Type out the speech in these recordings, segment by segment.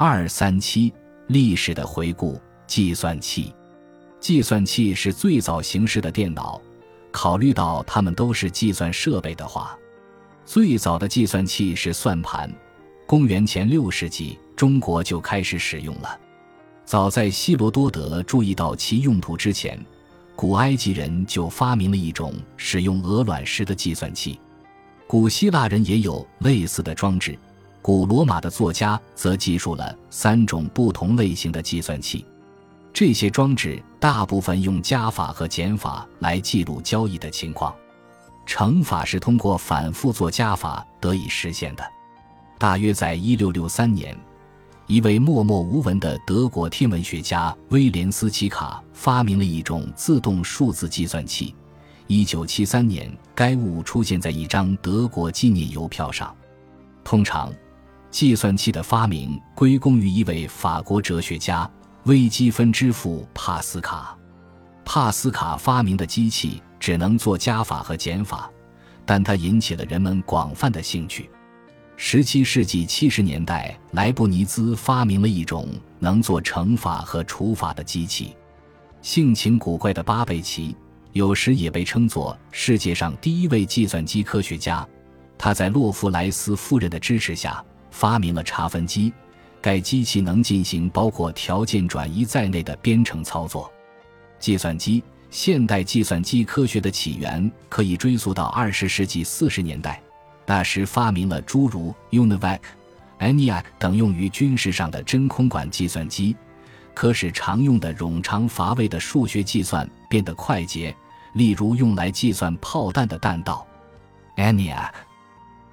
二三七历史的回顾。计算器，计算器是最早形式的电脑。考虑到它们都是计算设备的话，最早的计算器是算盘。公元前六世纪，中国就开始使用了。早在希罗多德注意到其用途之前，古埃及人就发明了一种使用鹅卵石的计算器。古希腊人也有类似的装置。古罗马的作家则记述了三种不同类型的计算器。这些装置大部分用加法和减法来记录交易的情况，乘法是通过反复做加法得以实现的。大约在一六六三年，一位默默无闻的德国天文学家威廉斯奇卡发明了一种自动数字计算器。一九七三年，该物出现在一张德国纪念邮票上。通常，计算器的发明归功于一位法国哲学家。微积分之父帕斯卡，帕斯卡发明的机器只能做加法和减法，但它引起了人们广泛的兴趣。十七世纪七十年代，莱布尼兹发明了一种能做乘法和除法的机器。性情古怪的巴贝奇，有时也被称作世界上第一位计算机科学家。他在洛夫莱斯夫人的支持下，发明了查分机。该机器能进行包括条件转移在内的编程操作。计算机，现代计算机科学的起源可以追溯到二十世纪四十年代，那时发明了诸如 UNIVAC、ENIAC 等用于军事上的真空管计算机，可使常用的冗长乏味的数学计算变得快捷。例如，用来计算炮弹的弹道，ENIAC。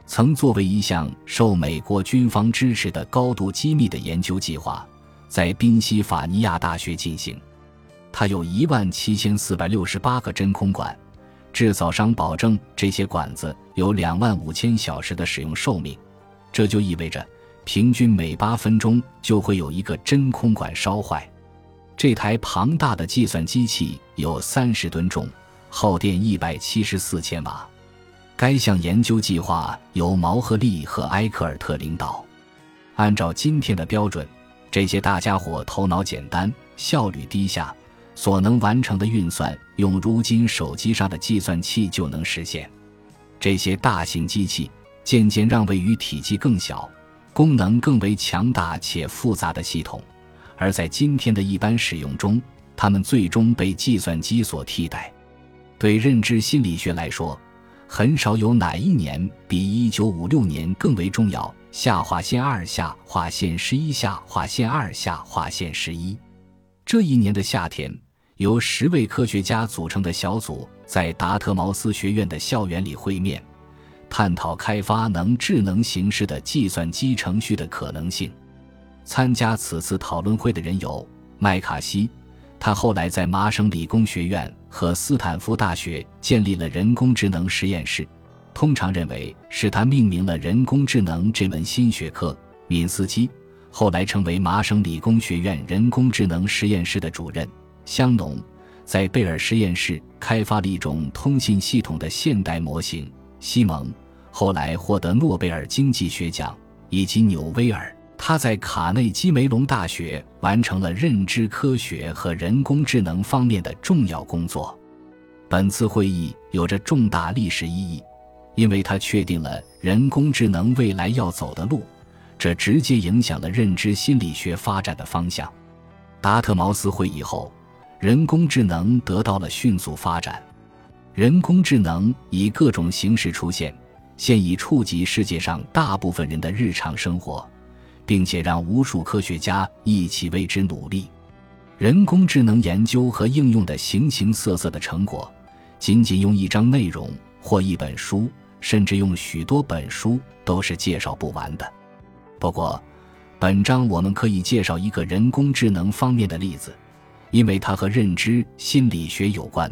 曾作为一项受美国军方支持的高度机密的研究计划，在宾夕法尼亚大学进行。它有一万七千四百六十八个真空管，制造商保证这些管子有两万五千小时的使用寿命，这就意味着平均每八分钟就会有一个真空管烧坏。这台庞大的计算机器有三十吨重，耗电一百七十四千瓦。该项研究计划由毛赫利和埃克尔特领导。按照今天的标准，这些大家伙头脑简单、效率低下，所能完成的运算用如今手机上的计算器就能实现。这些大型机器渐渐让位于体积更小、功能更为强大且复杂的系统，而在今天的一般使用中，它们最终被计算机所替代。对认知心理学来说，很少有哪一年比一九五六年更为重要。下划线二下划线十一下划线二下划线十一。这一年的夏天，由十位科学家组成的小组在达特茅斯学院的校园里会面，探讨开发能智能形式的计算机程序的可能性。参加此次讨论会的人有麦卡锡。他后来在麻省理工学院和斯坦福大学建立了人工智能实验室，通常认为是他命名了人工智能这门新学科。敏斯基后来成为麻省理工学院人工智能实验室的主任。香农在贝尔实验室开发了一种通信系统的现代模型。西蒙后来获得诺贝尔经济学奖，以及纽威尔。他在卡内基梅隆大学完成了认知科学和人工智能方面的重要工作。本次会议有着重大历史意义，因为它确定了人工智能未来要走的路，这直接影响了认知心理学发展的方向。达特茅斯会议后，人工智能得到了迅速发展。人工智能以各种形式出现，现已触及世界上大部分人的日常生活。并且让无数科学家一起为之努力。人工智能研究和应用的形形色色的成果，仅仅用一章内容或一本书，甚至用许多本书，都是介绍不完的。不过，本章我们可以介绍一个人工智能方面的例子，因为它和认知心理学有关。